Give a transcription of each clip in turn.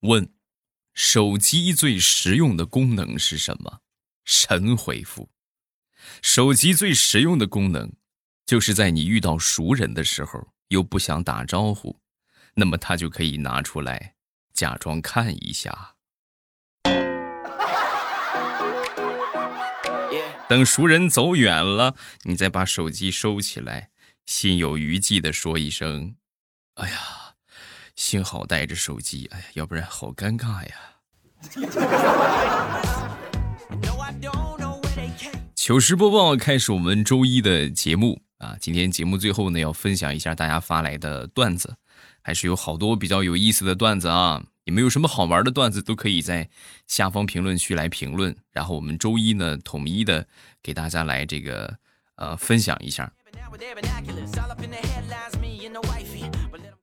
问：手机最实用的功能是什么？神回复：手机最实用的功能，就是在你遇到熟人的时候又不想打招呼，那么他就可以拿出来假装看一下。等熟人走远了，你再把手机收起来，心有余悸的说一声：“哎呀，幸好带着手机，哎呀，要不然好尴尬呀。”糗事播报开始，我们周一的节目啊，今天节目最后呢，要分享一下大家发来的段子，还是有好多比较有意思的段子啊。你们有什么好玩的段子，都可以在下方评论区来评论，然后我们周一呢统一的给大家来这个呃分享一下。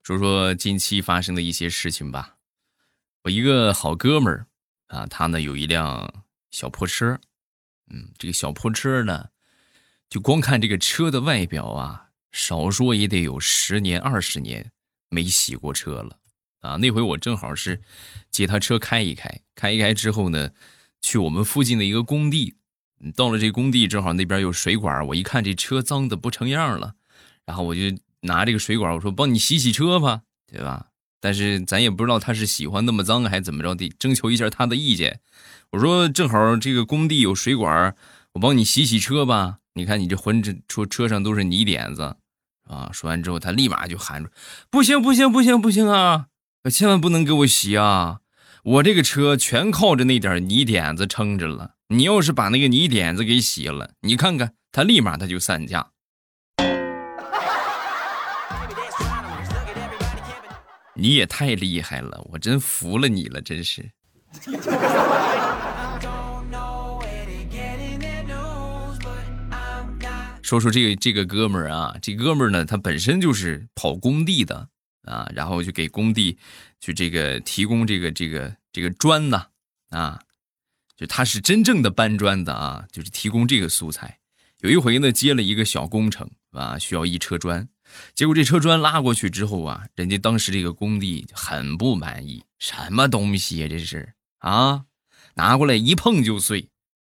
说说近期发生的一些事情吧。我一个好哥们儿啊，他呢有一辆小破车，嗯，这个小破车呢，就光看这个车的外表啊，少说也得有十年二十年没洗过车了。啊，那回我正好是借他车开一开，开一开之后呢，去我们附近的一个工地。到了这工地，正好那边有水管，我一看这车脏的不成样了，然后我就拿这个水管，我说帮你洗洗车吧，对吧？但是咱也不知道他是喜欢那么脏还是怎么着，得征求一下他的意见。我说正好这个工地有水管，我帮你洗洗车吧。你看你这浑身车车上都是泥点子，啊！说完之后，他立马就喊住：“不行不行不行不行啊！”千万不能给我洗啊！我这个车全靠着那点泥点子撑着了。你要是把那个泥点子给洗了，你看看，他立马他就散架。你也太厉害了，我真服了你了，真是。说说这个这个哥们儿啊，这哥们儿呢，他本身就是跑工地的。啊，然后就给工地去这个提供这个这个这个砖呐，啊，就他是真正的搬砖的啊，就是提供这个素材。有一回呢，接了一个小工程啊，需要一车砖，结果这车砖拉过去之后啊，人家当时这个工地很不满意，什么东西呀这是啊，拿过来一碰就碎，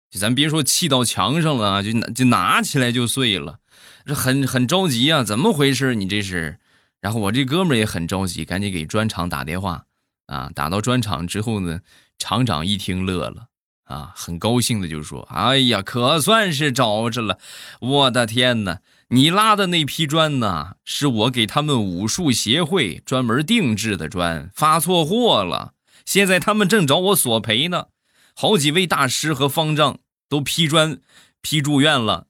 就咱别说砌到墙上了，就拿就拿起来就碎了，这很很着急啊，怎么回事？你这是？然后我这哥们也很着急，赶紧给砖厂打电话，啊，打到砖厂之后呢，厂长一听乐了，啊，很高兴的就说：“哎呀，可算是找着了！我的天哪，你拉的那批砖呢，是我给他们武术协会专门定制的砖，发错货了，现在他们正找我索赔呢。好几位大师和方丈都批砖批住院了，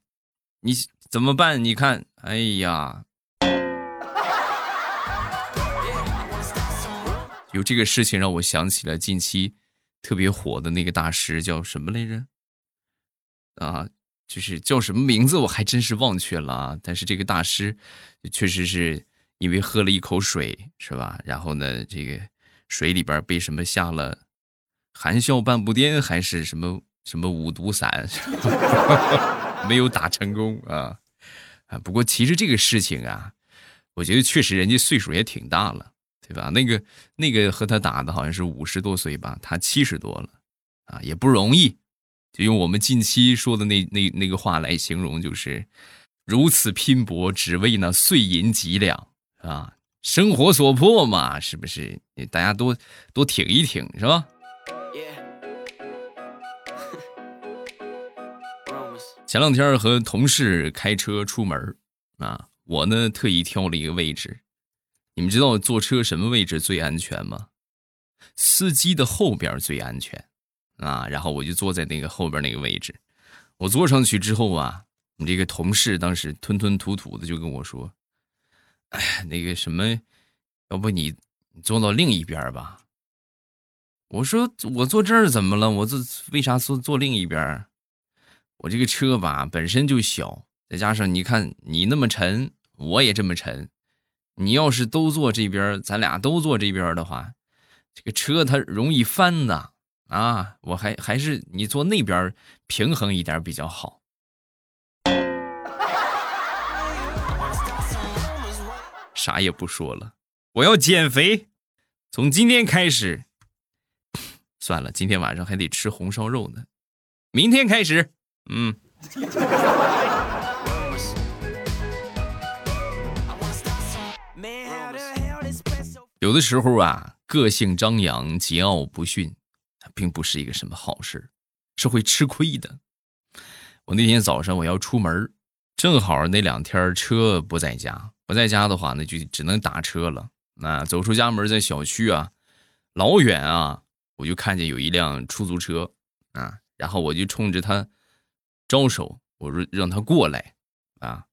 你怎么办？你看，哎呀。”有这个事情让我想起了近期特别火的那个大师，叫什么来着？啊，就是叫什么名字我还真是忘却了啊。但是这个大师确实是因为喝了一口水，是吧？然后呢，这个水里边被什么下了含笑半步癫，还是什么什么五毒散，没有打成功啊啊！不过其实这个事情啊，我觉得确实人家岁数也挺大了。对吧？那个那个和他打的好像是五十多岁吧，他七十多了，啊，也不容易。就用我们近期说的那那那个话来形容，就是如此拼搏，只为那碎银几两啊！生活所迫嘛，是不是？大家多多挺一挺，是吧？前两天和同事开车出门啊，我呢特意挑了一个位置。你们知道坐车什么位置最安全吗？司机的后边最安全，啊，然后我就坐在那个后边那个位置。我坐上去之后啊，你这个同事当时吞吞吐吐的就跟我说：“哎，那个什么，要不你坐到另一边吧？”我说：“我坐这儿怎么了？我这为啥坐坐另一边？我这个车吧本身就小，再加上你看你那么沉，我也这么沉。”你要是都坐这边，咱俩都坐这边的话，这个车它容易翻的啊！我还还是你坐那边平衡一点比较好。啥也不说了，我要减肥，从今天开始算了，今天晚上还得吃红烧肉呢。明天开始，嗯。有的时候啊，个性张扬、桀骜不驯，并不是一个什么好事，是会吃亏的。我那天早上我要出门，正好那两天车不在家，不在家的话，那就只能打车了。那走出家门，在小区啊，老远啊，我就看见有一辆出租车啊，然后我就冲着他招手，我说让他过来啊。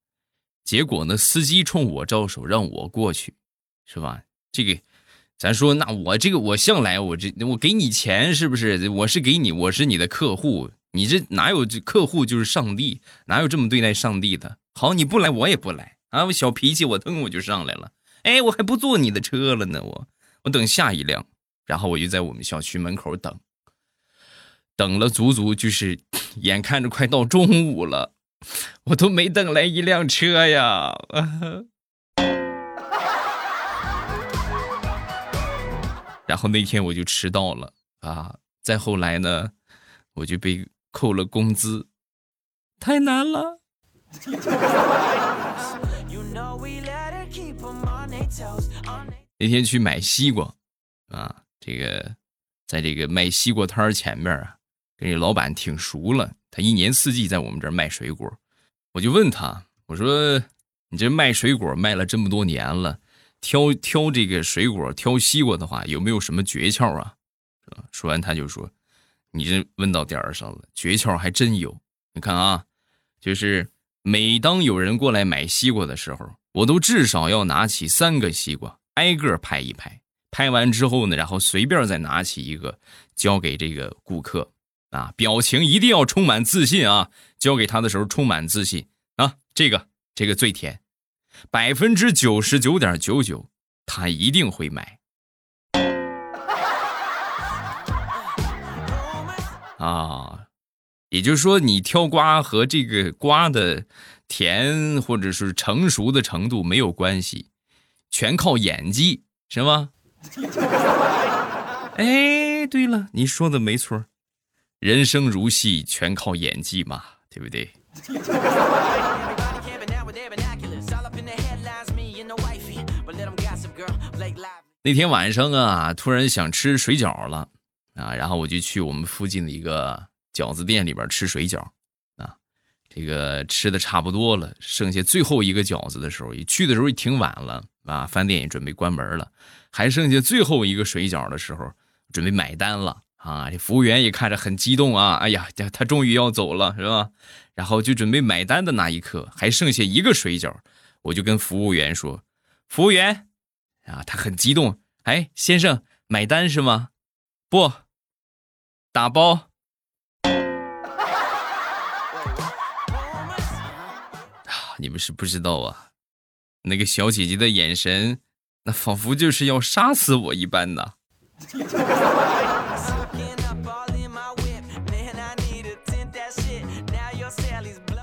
结果呢，司机冲我招手，让我过去，是吧？这个，咱说，那我这个我向来我这我给你钱是不是？我是给你，我是你的客户，你这哪有这客户就是上帝？哪有这么对待上帝的？好，你不来我也不来啊！我小脾气，我腾我就上来了。哎，我还不坐你的车了呢，我我等下一辆，然后我就在我们小区门口等，等了足足就是 眼看着快到中午了，我都没等来一辆车呀。然后那天我就迟到了啊！再后来呢，我就被扣了工资，太难了。那天去买西瓜啊，这个在这个卖西瓜摊前面啊，跟这老板挺熟了，他一年四季在我们这儿卖水果。我就问他，我说：“你这卖水果卖了这么多年了。”挑挑这个水果，挑西瓜的话，有没有什么诀窍啊？说完他就说：“你这问到点儿上了，诀窍还真有。你看啊，就是每当有人过来买西瓜的时候，我都至少要拿起三个西瓜，挨个拍一拍。拍完之后呢，然后随便再拿起一个，交给这个顾客啊，表情一定要充满自信啊。交给他的时候充满自信啊，这个这个最甜。”百分之九十九点九九，他一定会买。啊，也就是说，你挑瓜和这个瓜的甜或者是成熟的程度没有关系，全靠演技，是吗？哎，对了，你说的没错，人生如戏，全靠演技嘛，对不对？那天晚上啊，突然想吃水饺了啊，然后我就去我们附近的一个饺子店里边吃水饺啊。这个吃的差不多了，剩下最后一个饺子的时候，一去的时候也挺晚了啊，饭店也准备关门了，还剩下最后一个水饺的时候，准备买单了啊。这服务员也看着很激动啊，哎呀，他终于要走了是吧？然后就准备买单的那一刻，还剩下一个水饺，我就跟服务员说：“服务员。”啊，他很激动。哎，先生，买单是吗？不，打包。啊，你们是不知道啊，那个小姐姐的眼神，那仿佛就是要杀死我一般呢。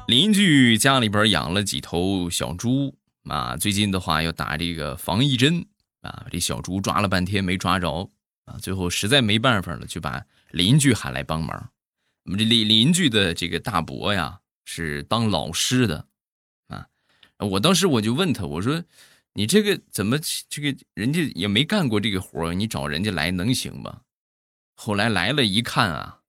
邻居家里边养了几头小猪啊，最近的话要打这个防疫针。啊，这小猪抓了半天没抓着啊，最后实在没办法了，就把邻居喊来帮忙。我们这邻邻居的这个大伯呀，是当老师的啊。我当时我就问他，我说：“你这个怎么这个人家也没干过这个活你找人家来能行吗？”后来来了一看啊，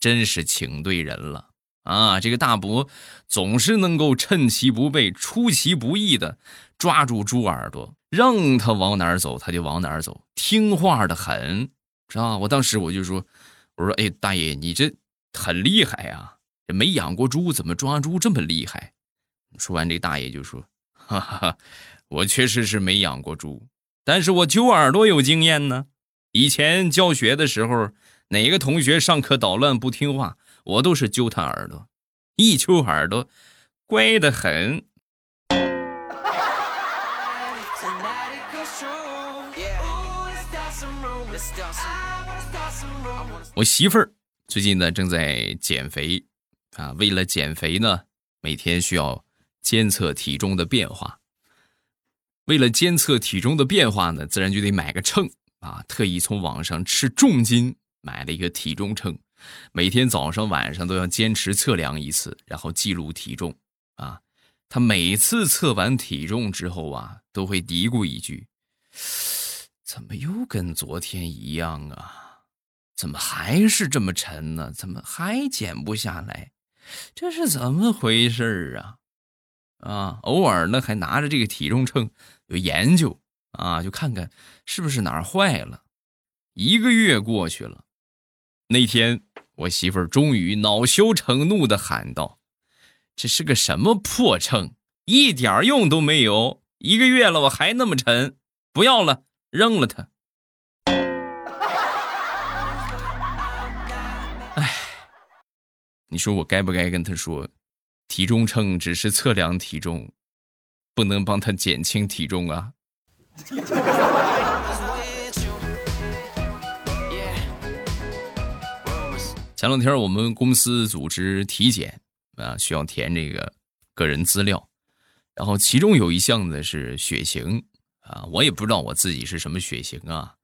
真是请对人了啊！这个大伯总是能够趁其不备、出其不意的抓住猪耳朵。让他往哪儿走，他就往哪儿走，听话的很，是吧？我当时我就说：“我说，哎，大爷，你这很厉害呀，这没养过猪，怎么抓猪这么厉害？”说完，这大爷就说：“哈哈，我确实是没养过猪，但是我揪耳朵有经验呢。以前教学的时候，哪个同学上课捣乱不听话，我都是揪他耳朵，一揪耳朵，乖的很。”我媳妇儿最近呢正在减肥，啊，为了减肥呢，每天需要监测体重的变化。为了监测体重的变化呢，自然就得买个秤啊，特意从网上斥重金买了一个体重秤，每天早上晚上都要坚持测量一次，然后记录体重。啊，他每次测完体重之后啊，都会嘀咕一句：“ 怎么又跟昨天一样啊？怎么还是这么沉呢？怎么还减不下来？这是怎么回事啊？”啊，偶尔呢还拿着这个体重秤有研究啊，就看看是不是哪儿坏了。一个月过去了，那天我媳妇儿终于恼羞成怒的喊道：“这是个什么破秤，一点用都没有！一个月了，我还那么沉，不要了，扔了它。”你说我该不该跟他说，体重秤只是测量体重，不能帮他减轻体重啊？前两天我们公司组织体检啊，需要填这个个人资料，然后其中有一项呢是血型啊，我也不知道我自己是什么血型啊。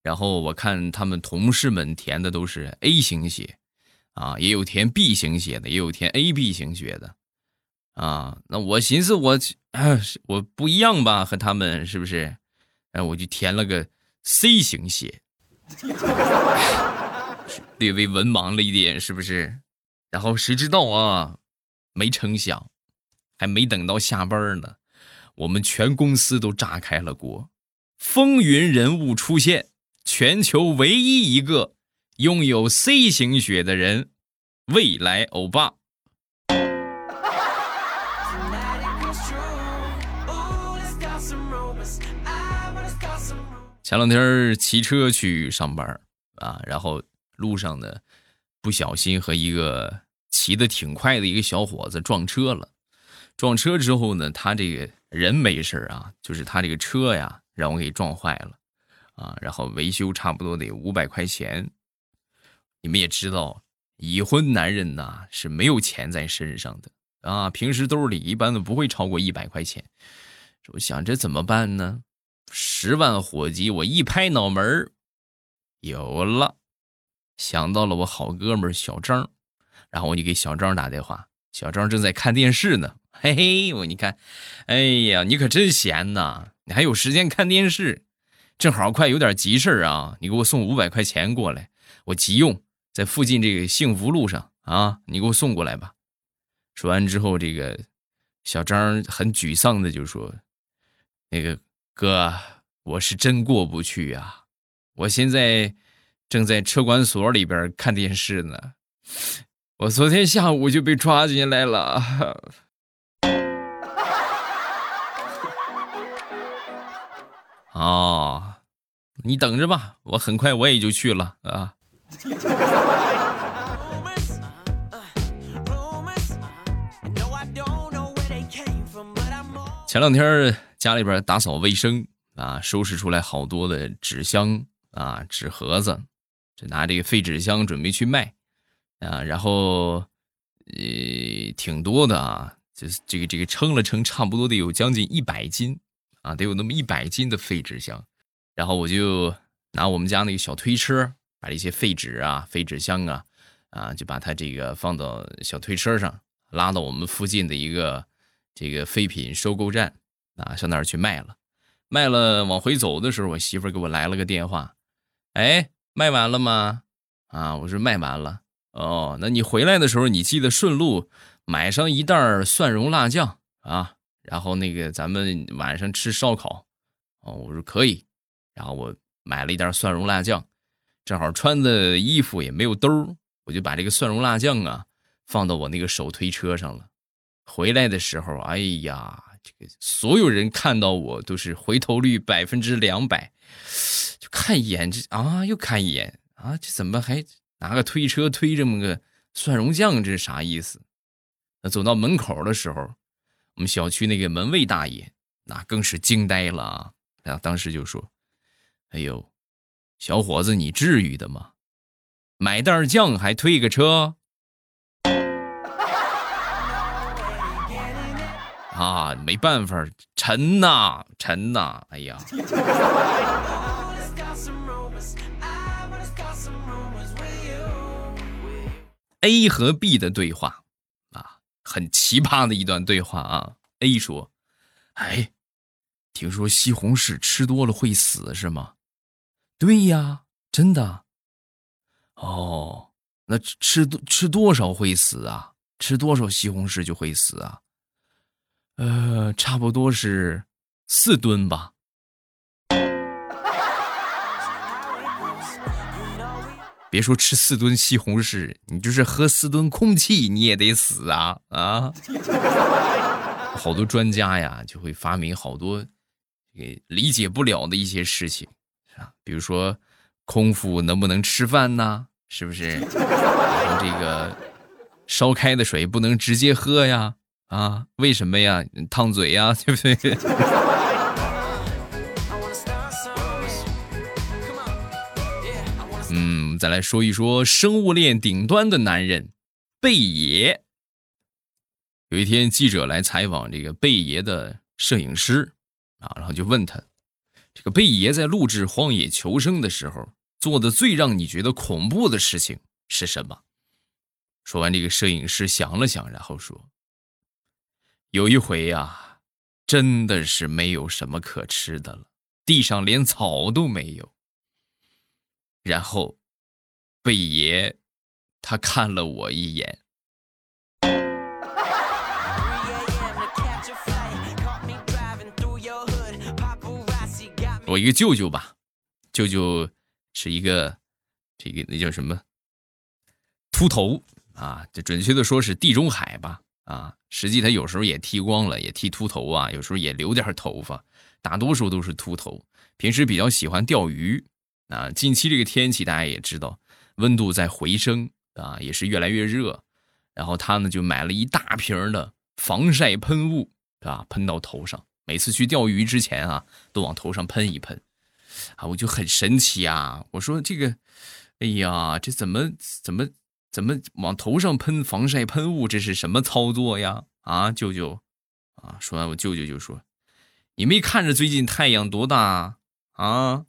然后我看他们同事们填的都是 A 型血啊，也有填 B 型血的，也有填 AB 型血的啊。那我寻思我我不一样吧，和他们是不是？哎，我就填了个 C 型血。略微文盲了一点，是不是？然后谁知道啊？没成想，还没等到下班呢，我们全公司都炸开了锅，风云人物出现，全球唯一一个拥有 C 型血的人，未来欧巴。前两天骑车去上班啊，然后。路上呢，不小心和一个骑的挺快的一个小伙子撞车了。撞车之后呢，他这个人没事啊，就是他这个车呀让我给撞坏了啊。然后维修差不多得五百块钱。你们也知道，已婚男人呐是没有钱在身上的啊，平时兜里一般都不会超过一百块钱。我想这怎么办呢？十万火急，我一拍脑门有了。想到了我好哥们小张，然后我就给小张打电话。小张正在看电视呢，嘿嘿，我你看，哎呀，你可真闲呐，你还有时间看电视？正好快有点急事啊，你给我送五百块钱过来，我急用，在附近这个幸福路上啊，你给我送过来吧。说完之后，这个小张很沮丧的就说：“那个哥，我是真过不去呀，我现在。”正在车管所里边看电视呢，我昨天下午就被抓进来了。哦，你等着吧，我很快我也就去了啊。前两天家里边打扫卫生啊，收拾出来好多的纸箱啊、纸盒子。就拿这个废纸箱准备去卖，啊，然后，呃，挺多的啊，就是这个这个称了称，差不多得有将近一百斤，啊，得有那么一百斤的废纸箱。然后我就拿我们家那个小推车，把这些废纸啊、废纸箱啊，啊，就把它这个放到小推车上，拉到我们附近的一个这个废品收购站，啊，上那儿去卖了。卖了往回走的时候，我媳妇给我来了个电话，哎。卖完了吗？啊，我说卖完了。哦，那你回来的时候，你记得顺路买上一袋蒜蓉辣酱啊，然后那个咱们晚上吃烧烤。哦，我说可以。然后我买了一袋蒜蓉辣酱，正好穿的衣服也没有兜我就把这个蒜蓉辣酱啊放到我那个手推车上了。回来的时候，哎呀，这个所有人看到我都是回头率百分之两百。就看一眼，这啊，又看一眼啊，这怎么还拿个推车推这么个蒜蓉酱？这是啥意思？那走到门口的时候，我们小区那个门卫大爷那更是惊呆了啊！然后当时就说：“哎呦，小伙子，你至于的吗？买袋酱还推个车？”啊，没办法，沉呐，沉呐，哎呀！A 和 B 的对话啊，很奇葩的一段对话啊。A 说：“哎，听说西红柿吃多了会死是吗？”“对呀，真的。”“哦，那吃多吃多少会死啊？吃多少西红柿就会死啊？”“呃，差不多是四吨吧。”别说吃四吨西红柿，你就是喝四吨空气，你也得死啊啊！好多专家呀，就会发明好多理解不了的一些事情，是吧？比如说空腹能不能吃饭呢？是不是？然后这个烧开的水不能直接喝呀？啊，为什么呀？烫嘴呀，对不对？嗯，再来说一说生物链顶端的男人，贝爷。有一天，记者来采访这个贝爷的摄影师啊，然后就问他，这个贝爷在录制《荒野求生》的时候做的最让你觉得恐怖的事情是什么？说完，这个摄影师想了想，然后说：“有一回呀，真的是没有什么可吃的了，地上连草都没有。”然后，贝爷他看了我一眼。一个舅舅吧，舅舅是一个这个那叫什么秃头啊？这准确的说是地中海吧啊？实际他有时候也剃光了，也剃秃头啊，有时候也留点头发，大多数都是秃头。平时比较喜欢钓鱼。啊，近期这个天气大家也知道，温度在回升啊，也是越来越热。然后他呢就买了一大瓶的防晒喷雾，啊，喷到头上。每次去钓鱼之前啊，都往头上喷一喷。啊，我就很神奇啊！我说这个，哎呀，这怎么怎么怎么往头上喷防晒喷雾？这是什么操作呀？啊，舅舅，啊，说完我舅舅就说：“你没看着最近太阳多大啊？”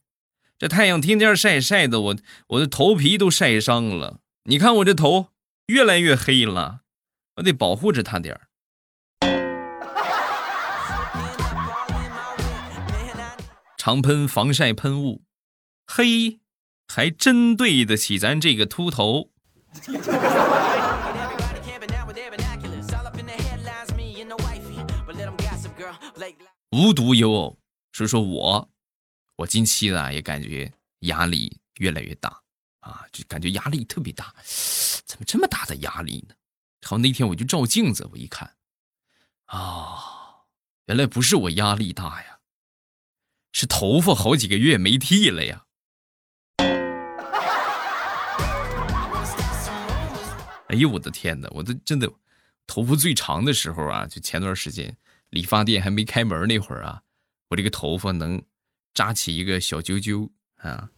这太阳天天晒晒的，我我的头皮都晒伤了。你看我这头越来越黑了，我得保护着它点儿。常喷防晒喷雾，嘿，还真对得起咱这个秃头。无独有偶，说说我。我近期呢也感觉压力越来越大啊，就感觉压力特别大，怎么这么大的压力呢？然后那天我就照镜子，我一看，啊，原来不是我压力大呀，是头发好几个月没剃了呀。哎呦我的天哪，我的真的头发最长的时候啊，就前段时间理发店还没开门那会儿啊，我这个头发能。扎起一个小揪揪啊！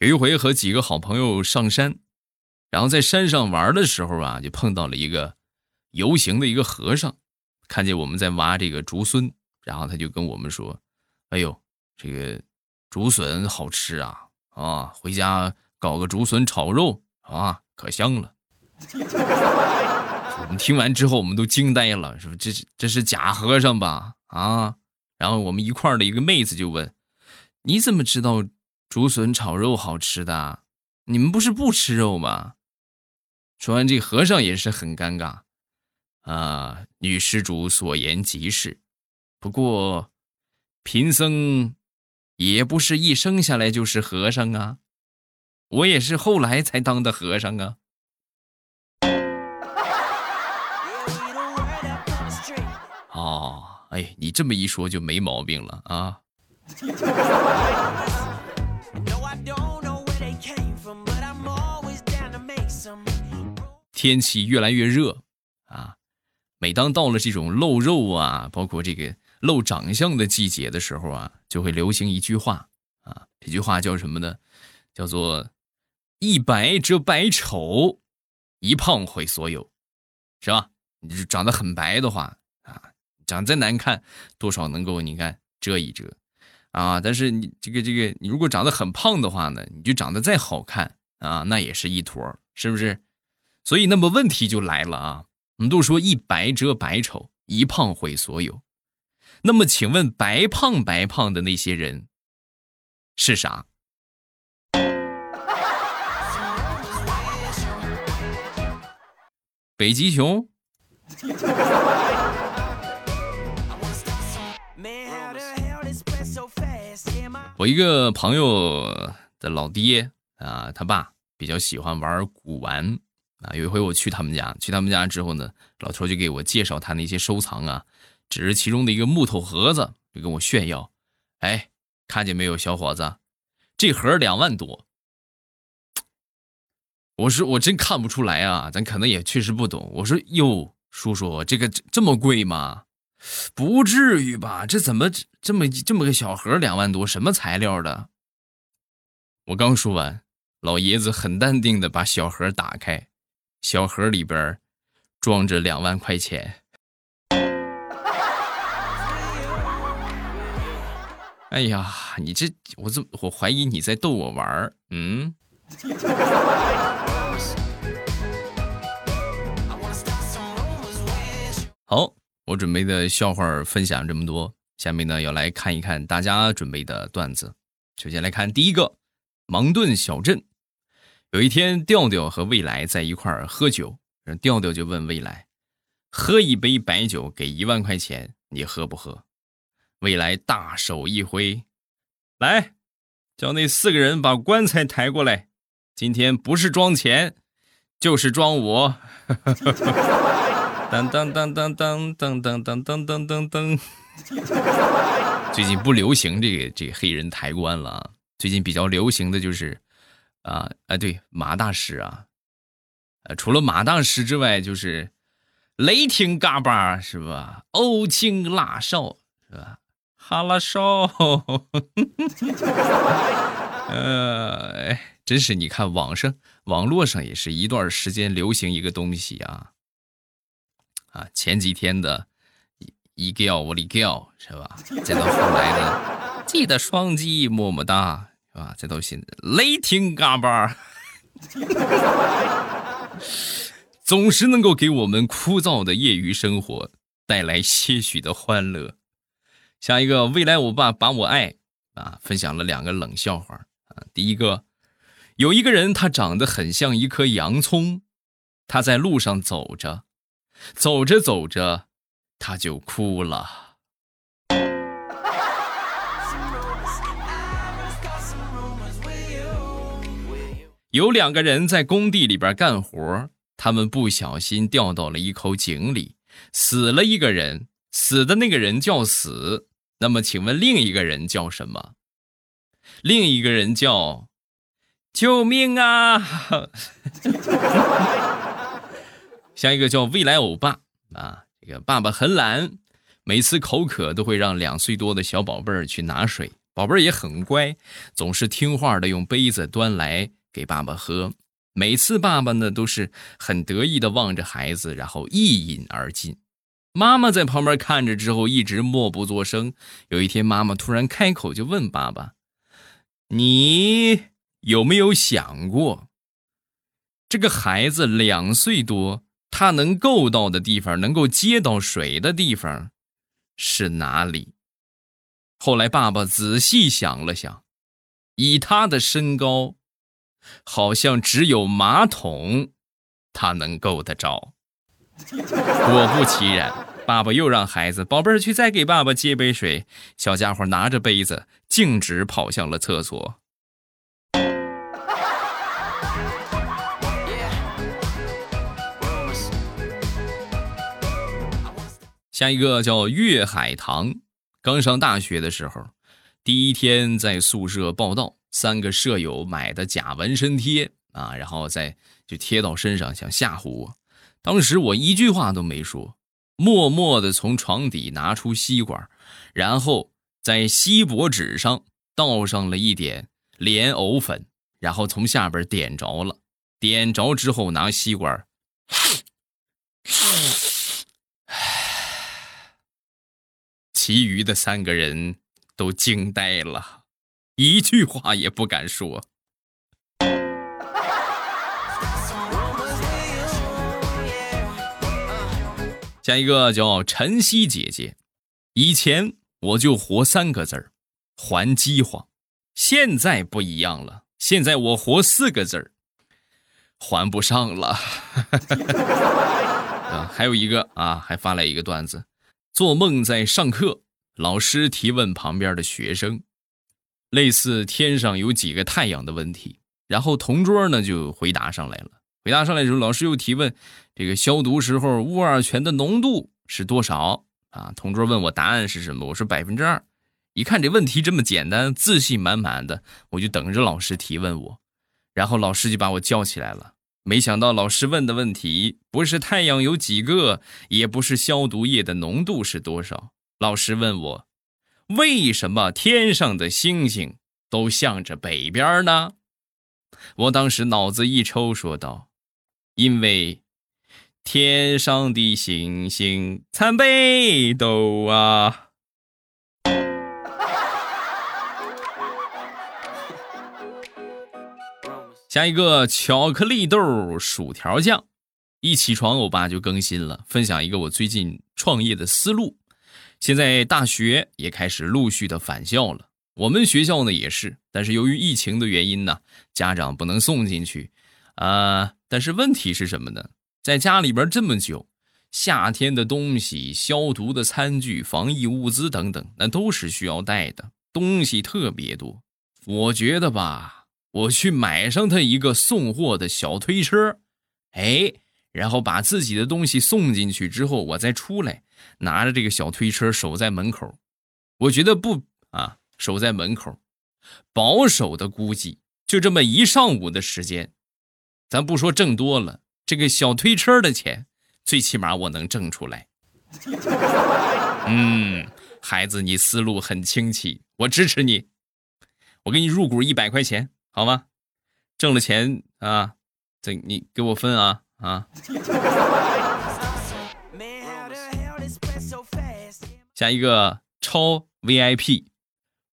有一回和几个好朋友上山，然后在山上玩的时候啊，就碰到了一个游行的一个和尚，看见我们在挖这个竹笋，然后他就跟我们说：“哎呦，这个竹笋好吃啊啊，回家搞个竹笋炒肉啊，可香了。”我们听完之后，我们都惊呆了，说：“这这是假和尚吧？”啊！然后我们一块的一个妹子就问：“你怎么知道竹笋炒肉好吃的？你们不是不吃肉吗？”说完，这和尚也是很尴尬啊。女施主所言极是，不过贫僧也不是一生下来就是和尚啊，我也是后来才当的和尚啊。哦，哎，你这么一说就没毛病了啊！天气越来越热啊，每当到了这种露肉啊，包括这个露长相的季节的时候啊，就会流行一句话啊，这句话叫什么呢？叫做“一白遮百丑，一胖毁所有”，是吧？你长得很白的话啊。长再难看，多少能够你看遮一遮，啊，但是你这个这个，你如果长得很胖的话呢，你就长得再好看啊，那也是一坨，是不是？所以那么问题就来了啊，我们都说一白遮百丑，一胖毁所有。那么请问白胖白胖的那些人是啥？北极熊。我一个朋友的老爹啊，他爸比较喜欢玩古玩啊。有一回我去他们家，去他们家之后呢，老头就给我介绍他那些收藏啊，只是其中的一个木头盒子，就跟我炫耀：“哎，看见没有，小伙子，这盒两万多。”我说：“我真看不出来啊，咱可能也确实不懂。”我说：“哟，叔叔，这个这么贵吗？”不至于吧？这怎么这么这么个小盒两万多？什么材料的？我刚说完，老爷子很淡定的把小盒打开，小盒里边装着两万块钱。哎呀，你这我怎我怀疑你在逗我玩儿？嗯。好。我准备的笑话分享这么多，下面呢要来看一看大家准备的段子。首先来看第一个，芒顿小镇。有一天，调调和未来在一块儿喝酒，调调就问未来：“喝一杯白酒给一万块钱，你喝不喝？”未来大手一挥：“来，叫那四个人把棺材抬过来，今天不是装钱，就是装我。”当当当当当当当当当当当当。最近不流行这个这个黑人抬棺了！最近比较流行的就是，啊啊对马大师啊，呃除了马大师之外，就是雷霆嘎巴是吧？欧青辣少是吧？哈拉少，呃，真是你看网上网络上也是一段时间流行一个东西啊。啊，前几天的一叫我的叫是吧？再到后来的记得双击么么哒是吧？再到现在雷霆嘎巴，总是能够给我们枯燥的业余生活带来些许的欢乐。下一个未来我爸把我爱啊，分享了两个冷笑话啊。第一个，有一个人他长得很像一颗洋葱，他在路上走着。走着走着，他就哭了。有两个人在工地里边干活，他们不小心掉到了一口井里，死了一个人。死的那个人叫死，那么请问另一个人叫什么？另一个人叫救命啊！下一个叫未来欧巴啊，这个爸爸很懒，每次口渴都会让两岁多的小宝贝儿去拿水，宝贝儿也很乖，总是听话的用杯子端来给爸爸喝。每次爸爸呢都是很得意的望着孩子，然后一饮而尽。妈妈在旁边看着之后一直默不作声。有一天，妈妈突然开口就问爸爸：“你有没有想过，这个孩子两岁多？”他能够到的地方，能够接到水的地方，是哪里？后来爸爸仔细想了想，以他的身高，好像只有马桶，他能够得着。果不其然，爸爸又让孩子宝贝儿去再给爸爸接杯水。小家伙拿着杯子，径直跑向了厕所。下一个叫岳海棠，刚上大学的时候，第一天在宿舍报道，三个舍友买的假纹身贴啊，然后再就贴到身上，想吓唬我。当时我一句话都没说，默默的从床底拿出吸管，然后在锡箔纸上倒上了一点莲藕粉，然后从下边点着了，点着之后拿吸管。其余的三个人都惊呆了，一句话也不敢说。下一个叫晨曦姐姐，以前我就活三个字儿，还饥荒。现在不一样了，现在我活四个字儿，还不上了。啊，还有一个啊，还发来一个段子：做梦在上课，老师提问旁边的学生，类似天上有几个太阳的问题，然后同桌呢就回答上来了。回答上来之后，老师又提问：这个消毒时候戊二醛的浓度是多少？啊，同桌问我答案是什么，我说百分之二。一看这问题这么简单，自信满满的，我就等着老师提问我。然后老师就把我叫起来了。没想到老师问的问题不是太阳有几个，也不是消毒液的浓度是多少。老师问我，为什么天上的星星都向着北边呢？我当时脑子一抽，说道。因为天上的星星参北斗啊！下一个巧克力豆薯条酱，一起床我爸就更新了，分享一个我最近创业的思路。现在大学也开始陆续的返校了，我们学校呢也是，但是由于疫情的原因呢，家长不能送进去。啊，但是问题是什么呢？在家里边这么久，夏天的东西、消毒的餐具、防疫物资等等，那都是需要带的，东西特别多。我觉得吧，我去买上他一个送货的小推车，哎，然后把自己的东西送进去之后，我再出来，拿着这个小推车守在门口。我觉得不啊，守在门口，保守的估计就这么一上午的时间。咱不说挣多了，这个小推车的钱，最起码我能挣出来。嗯，孩子，你思路很清晰，我支持你。我给你入股一百块钱，好吗？挣了钱啊，这你给我分啊啊！下一个超 VIP，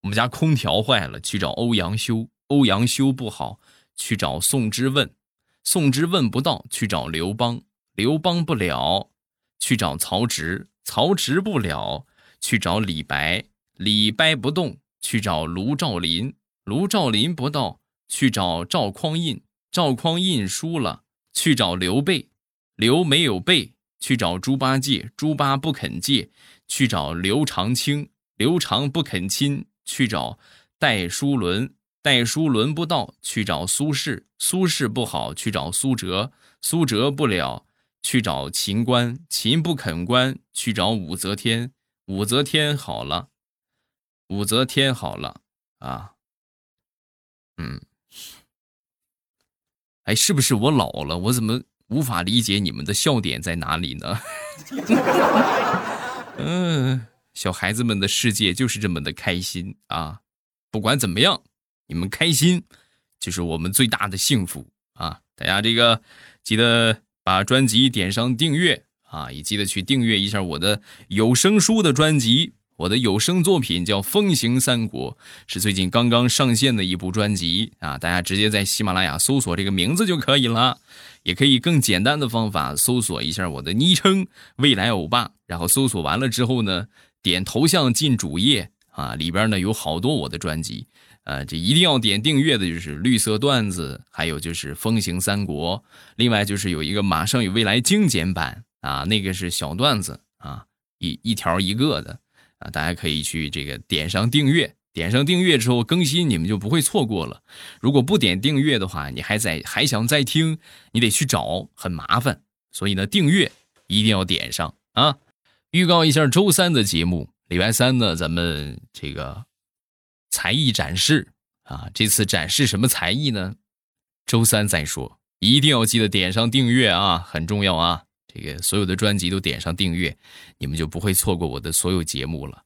我们家空调坏了，去找欧阳修，欧阳修不好，去找宋之问。宋之问不到，去找刘邦；刘邦不了，去找曹植；曹植不了，去找李白；李白不动，去找卢照邻；卢照邻不到，去找赵匡胤；赵匡胤输了，去找刘备；刘没有备，去找猪八戒；猪八不肯借，去找刘长卿；刘长不肯亲，去找戴叔伦。戴叔伦不到，去找苏轼；苏轼不好，去找苏辙；苏辙不了，去找秦观；秦不肯观，去找武则天；武则天好了，武则天好了啊！嗯，哎，是不是我老了？我怎么无法理解你们的笑点在哪里呢？嗯，小孩子们的世界就是这么的开心啊！不管怎么样。你们开心，就是我们最大的幸福啊！大家这个记得把专辑点上订阅啊，也记得去订阅一下我的有声书的专辑。我的有声作品叫《风行三国》，是最近刚刚上线的一部专辑啊！大家直接在喜马拉雅搜索这个名字就可以了，也可以更简单的方法搜索一下我的昵称“未来欧巴”，然后搜索完了之后呢，点头像进主页啊，里边呢有好多我的专辑。呃，这一定要点订阅的就是绿色段子，还有就是风行三国，另外就是有一个马上与未来精简版啊，那个是小段子啊，一一条一个的啊，大家可以去这个点上订阅，点上订阅之后更新你们就不会错过了。如果不点订阅的话，你还在还想再听，你得去找，很麻烦。所以呢，订阅一定要点上啊。预告一下周三的节目，礼拜三呢，咱们这个。才艺展示啊！这次展示什么才艺呢？周三再说，一定要记得点上订阅啊，很重要啊！这个所有的专辑都点上订阅你们就不会错过我的所有节目了。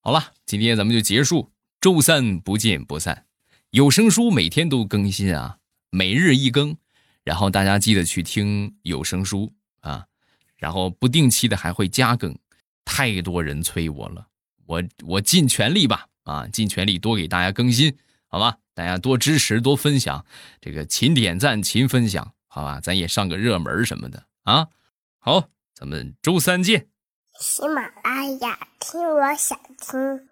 好了今天咱们就结束周三不见不散。有声书每天都更新啊每日一更然后大家记得去听有声书啊然后不定期的还会加更太多人催我了我我尽全力吧啊尽全力多给大家更新好吧？大家多支持多分享这个勤点赞勤分享好吧？咱也上个热门什么的啊好咱们周三见。喜马拉雅听我想听。